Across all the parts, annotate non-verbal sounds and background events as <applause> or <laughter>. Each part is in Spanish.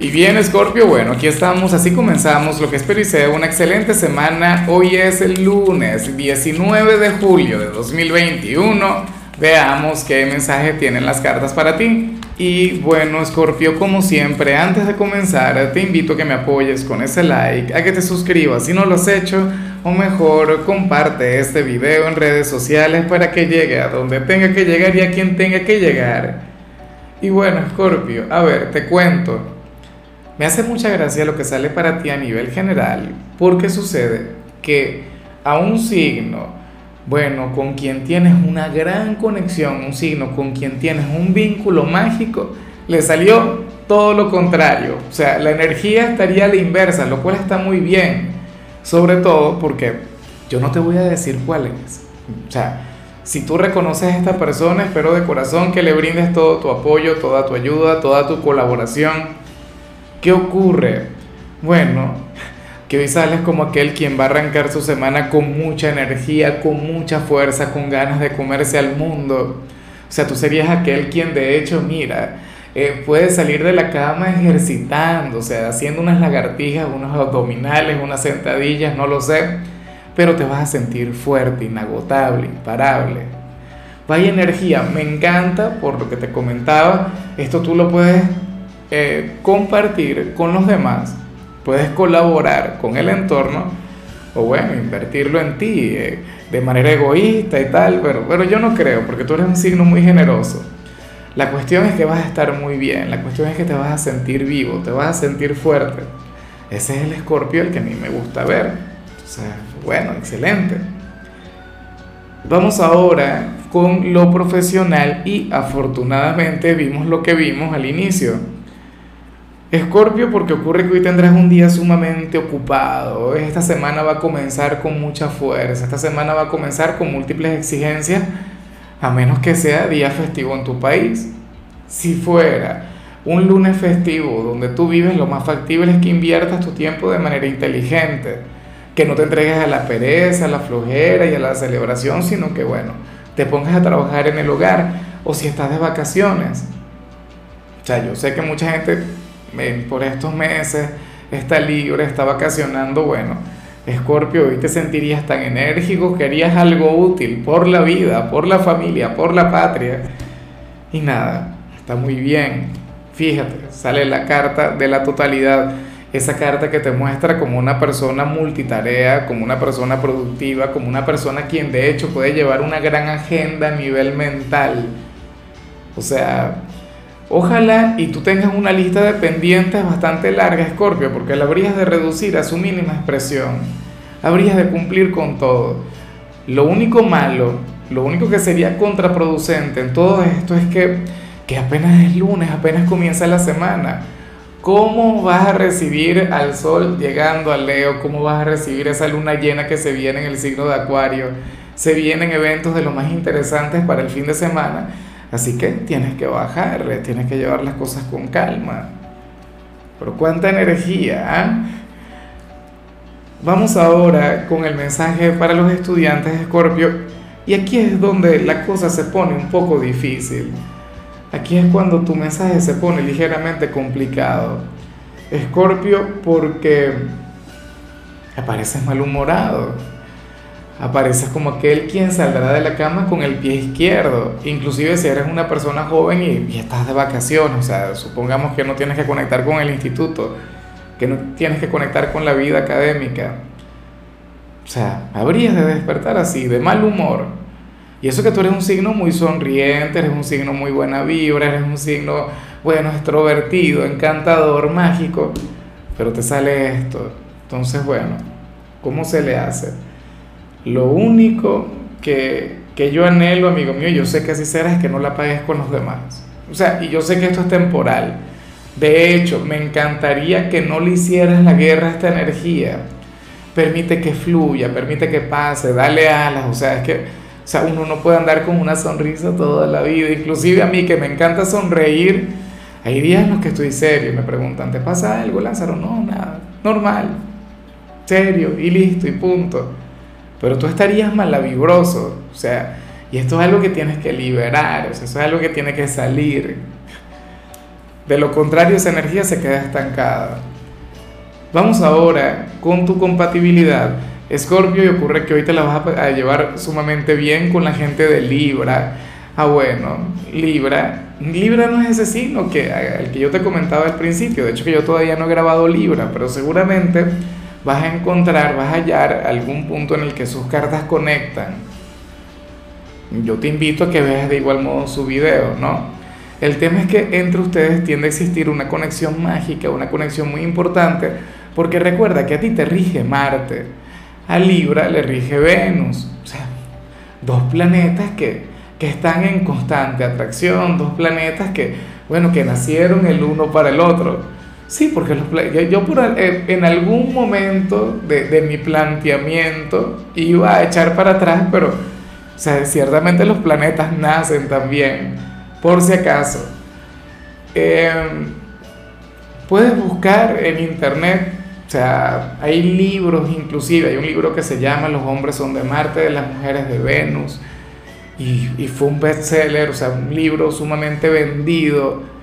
Y bien, Scorpio, bueno, aquí estamos, así comenzamos lo que espero y sea una excelente semana. Hoy es el lunes 19 de julio de 2021. Veamos qué mensaje tienen las cartas para ti. Y bueno, Scorpio, como siempre, antes de comenzar, te invito a que me apoyes con ese like, a que te suscribas si no lo has hecho, o mejor, comparte este video en redes sociales para que llegue a donde tenga que llegar y a quien tenga que llegar. Y bueno, Scorpio, a ver, te cuento. Me hace mucha gracia lo que sale para ti a nivel general, porque sucede que a un signo, bueno, con quien tienes una gran conexión, un signo con quien tienes un vínculo mágico, le salió todo lo contrario. O sea, la energía estaría a la inversa, lo cual está muy bien. Sobre todo porque yo no te voy a decir cuál es. O sea, si tú reconoces a esta persona, espero de corazón que le brindes todo tu apoyo, toda tu ayuda, toda tu colaboración ¿Qué ocurre? Bueno, que hoy sales como aquel quien va a arrancar su semana con mucha energía, con mucha fuerza, con ganas de comerse al mundo. O sea, tú serías aquel quien de hecho, mira, eh, puede salir de la cama ejercitando, o sea, haciendo unas lagartijas, unos abdominales, unas sentadillas, no lo sé, pero te vas a sentir fuerte, inagotable, imparable. Vaya energía, me encanta por lo que te comentaba, esto tú lo puedes eh, compartir con los demás, puedes colaborar con el entorno o bueno, invertirlo en ti eh, de manera egoísta y tal, pero, pero yo no creo, porque tú eres un signo muy generoso. La cuestión es que vas a estar muy bien, la cuestión es que te vas a sentir vivo, te vas a sentir fuerte. Ese es el escorpio el que a mí me gusta ver. Sea, bueno, excelente. Vamos ahora con lo profesional y afortunadamente vimos lo que vimos al inicio Escorpio, porque ocurre que hoy tendrás un día sumamente ocupado. Esta semana va a comenzar con mucha fuerza. Esta semana va a comenzar con múltiples exigencias, a menos que sea día festivo en tu país. Si fuera un lunes festivo donde tú vives, lo más factible es que inviertas tu tiempo de manera inteligente, que no te entregues a la pereza, a la flojera y a la celebración, sino que, bueno, te pongas a trabajar en el hogar o si estás de vacaciones. O sea, yo sé que mucha gente por estos meses está libre, está vacacionando, bueno, Escorpio, hoy te sentirías tan enérgico que harías algo útil por la vida, por la familia, por la patria. Y nada, está muy bien. Fíjate, sale la carta de la totalidad, esa carta que te muestra como una persona multitarea, como una persona productiva, como una persona quien de hecho puede llevar una gran agenda a nivel mental. O sea, Ojalá y tú tengas una lista de pendientes bastante larga, Scorpio, porque la habrías de reducir a su mínima expresión. Habrías de cumplir con todo. Lo único malo, lo único que sería contraproducente en todo esto es que, que apenas es lunes, apenas comienza la semana. ¿Cómo vas a recibir al sol llegando al Leo? ¿Cómo vas a recibir esa luna llena que se viene en el signo de Acuario? Se vienen eventos de los más interesantes para el fin de semana Así que tienes que bajar, tienes que llevar las cosas con calma. Pero cuánta energía. ¿ah? Vamos ahora con el mensaje para los estudiantes de Escorpio. Y aquí es donde la cosa se pone un poco difícil. Aquí es cuando tu mensaje se pone ligeramente complicado. Escorpio porque apareces malhumorado apareces como aquel quien saldrá de la cama con el pie izquierdo, inclusive si eres una persona joven y, estás de vacaciones, o sea, supongamos que no tienes que conectar con el instituto, que no tienes que conectar con la vida académica. O sea, habrías de despertar así, de mal humor. Y eso que tú eres un signo muy sonriente, eres un signo muy buena vibra, eres un signo, bueno, extrovertido, encantador, mágico, pero te sale esto. Entonces, bueno, ¿cómo se le hace? Lo único que, yo anhelo, amigo mío, yo sé que así será, es que no la pagues con los demás. O sea, y yo sé que esto es temporal. De hecho, me encantaría que no le hicieras la guerra a esta energía. Permite que fluya, permite que pase, dale alas. O sea, es que o sea, uno no puede andar con una sonrisa toda la vida. Inclusive a mí que me encanta sonreír, hay días en los que estoy serio y me preguntan, ¿te pasa algo, Lázaro? No, nada, normal, serio y listo y punto pero tú estarías malavibroso, o sea, y esto es algo que tienes que liberar, o sea, eso es algo que tiene que salir. De lo contrario, esa energía se queda estancada. Vamos ahora con tu compatibilidad. Escorpio, y ocurre que hoy te la vas a llevar sumamente bien con la gente de Libra. Ah, bueno, Libra. Libra no es ese signo que, el que yo te comentaba al principio. De hecho, que yo todavía no he grabado Libra, pero seguramente vas a encontrar, vas a hallar algún punto en el que sus cartas conectan. Yo te invito a que veas de igual modo su video, ¿no? El tema es que entre ustedes tiende a existir una conexión mágica, una conexión muy importante, porque recuerda que a ti te rige Marte, a Libra le rige Venus, o sea, dos planetas que, que están en constante atracción, dos planetas que, bueno, que nacieron el uno para el otro. Sí, porque yo por, eh, en algún momento de, de, mi planteamiento iba a echar para atrás, pero o sea, ciertamente los planetas nacen también, por si acaso. Em, puedes buscar en internet, o sea, hay libros inclusive, hay un libro que se llama Los hombres son de Marte, las mujeres de Venus, y, y fue un bestseller, o sea, un libro sumamente vendido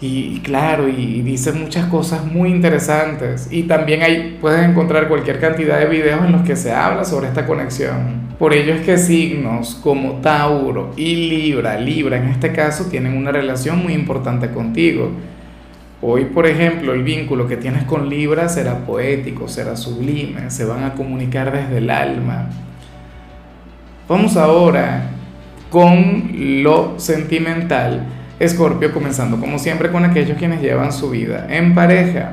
y, claro, y, dice muchas cosas muy interesantes. Y también ahí puedes encontrar cualquier cantidad de videos en los que se habla sobre esta conexión. Por ello es que signos como Tauro y Libra, Libra en este caso, tienen una relación muy importante contigo. Hoy, por ejemplo, el vínculo que tienes con Libra será poético, será sublime, se van a comunicar desde el alma. Vamos ahora con lo sentimental Escorpio comenzando como siempre con aquellos quienes llevan su vida en pareja.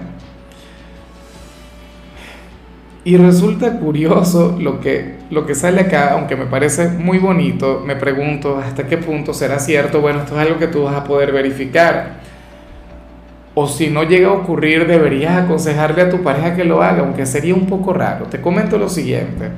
Y resulta curioso lo que, lo que sale acá, aunque me parece muy bonito, me pregunto hasta qué punto será cierto, bueno, esto es algo que tú vas a poder verificar. O si no llega a ocurrir, deberías aconsejarle a tu pareja que lo haga, aunque sería un poco raro. Te comento lo siguiente.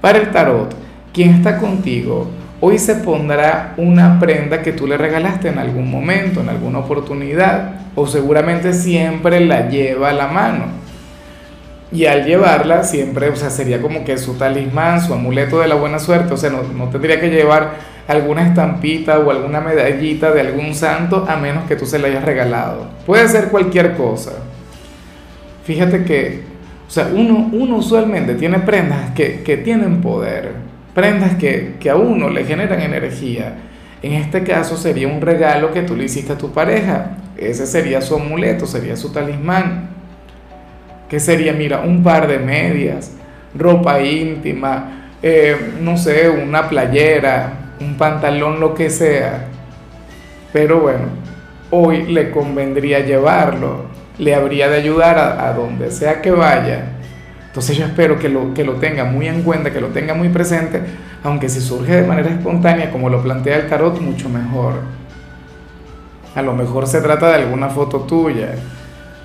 Para el tarot, quien está contigo hoy se pondrá una prenda que tú le regalaste en algún momento, en alguna oportunidad, o seguramente siempre la lleva a la mano. Y al llevarla siempre, o sea, sería como que su talismán, su amuleto de la buena suerte, o sea, no, no tendría que llevar alguna estampita o alguna medallita de algún santo a menos que tú se la hayas regalado. Puede ser cualquier cosa. Fíjate que, o sea, uno, uno usualmente tiene prendas que, que tienen poder prendas que, que a uno le generan energía. En este caso sería un regalo que tú le hiciste a tu pareja. Ese sería su amuleto, sería su talismán. Que sería, mira, un par de medias, ropa íntima, eh, no sé, una playera, un pantalón, lo que sea. Pero bueno, hoy le convendría llevarlo, le habría de ayudar a, a donde sea que vaya entonces yo espero que lo, que lo tenga muy en cuenta, que lo tenga muy presente, aunque si surge de manera espontánea, como lo plantea el tarot, mucho mejor. A lo mejor se trata de alguna foto tuya,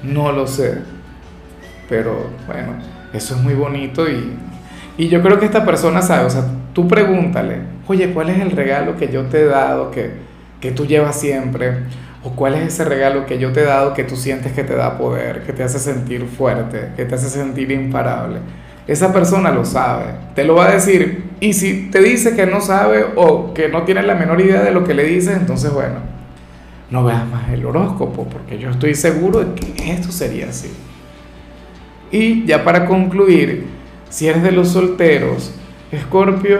no lo sé. Pero bueno, eso es muy bonito y, y yo creo que esta persona sabe, o sea, tú pregúntale, oye, ¿cuál es el regalo que yo te he dado, que, que tú llevas siempre? ¿O cuál es ese regalo que yo te he dado que tú sientes que te da poder, que te hace sentir fuerte, que te hace sentir imparable? Esa persona lo sabe, te lo va a decir. Y si te dice que no sabe o que no tiene la menor idea de lo que le dices, entonces bueno, no veas más el horóscopo, porque yo estoy seguro de que esto sería así. Y ya para concluir, si eres de los solteros, Escorpio,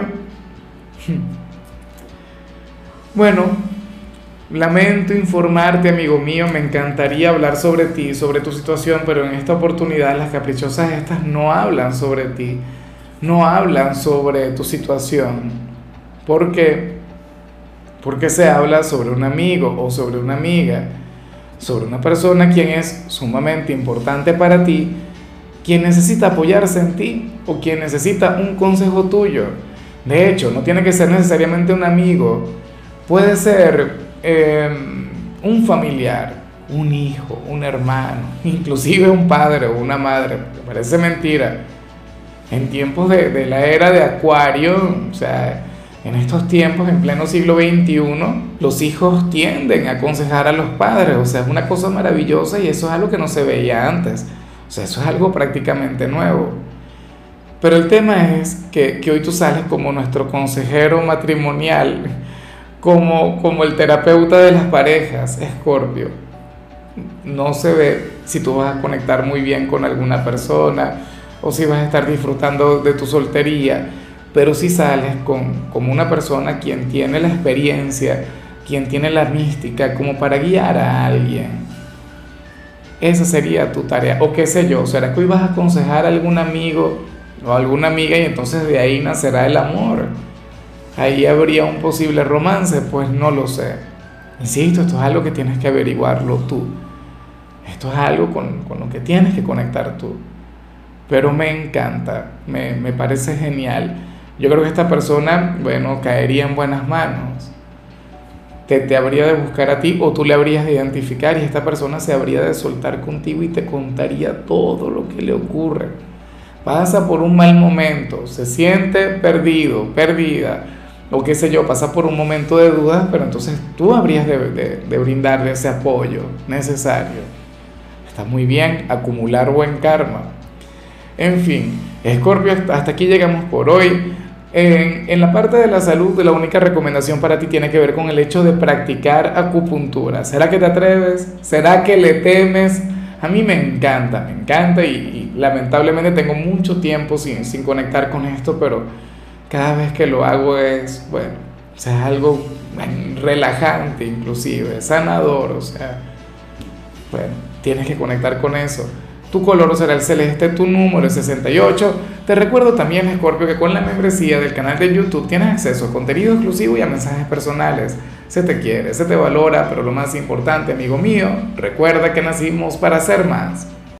bueno, Lamento informarte, amigo mío, me encantaría hablar sobre ti, sobre tu situación, pero en esta oportunidad las caprichosas estas no hablan sobre ti, no hablan sobre tu situación. ¿Por qué? Porque se habla sobre un amigo o sobre una amiga, sobre una persona quien es sumamente importante para ti, quien necesita apoyarse en ti o quien necesita un consejo tuyo. De hecho, no tiene que ser necesariamente un amigo, puede ser Em, un familiar, un hijo, un hermano, <laughs> inclusive un padre o una madre, parece mentira. En tiempos de, de la era de Acuario, o sea, en estos tiempos, en pleno siglo XXI, los hijos tienden a aconsejar a los padres, o sea, es una cosa maravillosa y eso es algo que no se veía antes, o sea, eso es algo prácticamente nuevo. Pero el tema es que, que hoy tú sales como nuestro consejero matrimonial, como, como el terapeuta de las parejas, Escorpio. no se ve si tú vas a conectar muy bien con alguna persona o si vas a estar disfrutando de tu soltería, pero si sales con, como una persona quien tiene la experiencia, quien tiene la mística como para guiar a alguien. Esa sería tu tarea. O qué sé yo, ¿será que hoy vas a aconsejar a algún amigo o alguna amiga y entonces de ahí nacerá el amor? Ahí habría un posible romance, pues no lo sé. Insisto, esto es algo que tienes que averiguarlo tú. Esto es algo con, con lo que tienes que conectar tú. Pero me encanta, me, me parece genial. Yo creo que esta persona, bueno, caería en buenas manos te, te, habría de buscar a ti o tú le habrías de identificar y esta persona se habría de soltar contigo y te contaría todo lo que le ocurre. Pasa por un mal momento, se siente perdido, perdida, o qué sé yo, pasa por un momento de dudas, pero entonces tú habrías de, de, brindarle ese apoyo necesario. Está muy bien acumular buen karma. En fin, Escorpio, hasta aquí llegamos por hoy. En, en, la parte de la salud, la única recomendación para ti tiene que ver con el hecho de practicar acupuntura. ¿Será que te atreves? ¿Será que le temes? A mí me encanta, me encanta y, y lamentablemente tengo mucho tiempo sin, sin, conectar con esto, pero cada vez que lo hago es, bueno, o sea, algo relajante inclusive, sanador, o sea, bueno, tienes que conectar con eso. Tu color será el celeste, tu número es 68. Te recuerdo también, Scorpio, que con la membresía del canal de YouTube tienes acceso a contenido exclusivo y a mensajes personales. Se te quiere, se te valora, pero lo más importante, amigo mío, recuerda que nacimos para ser más.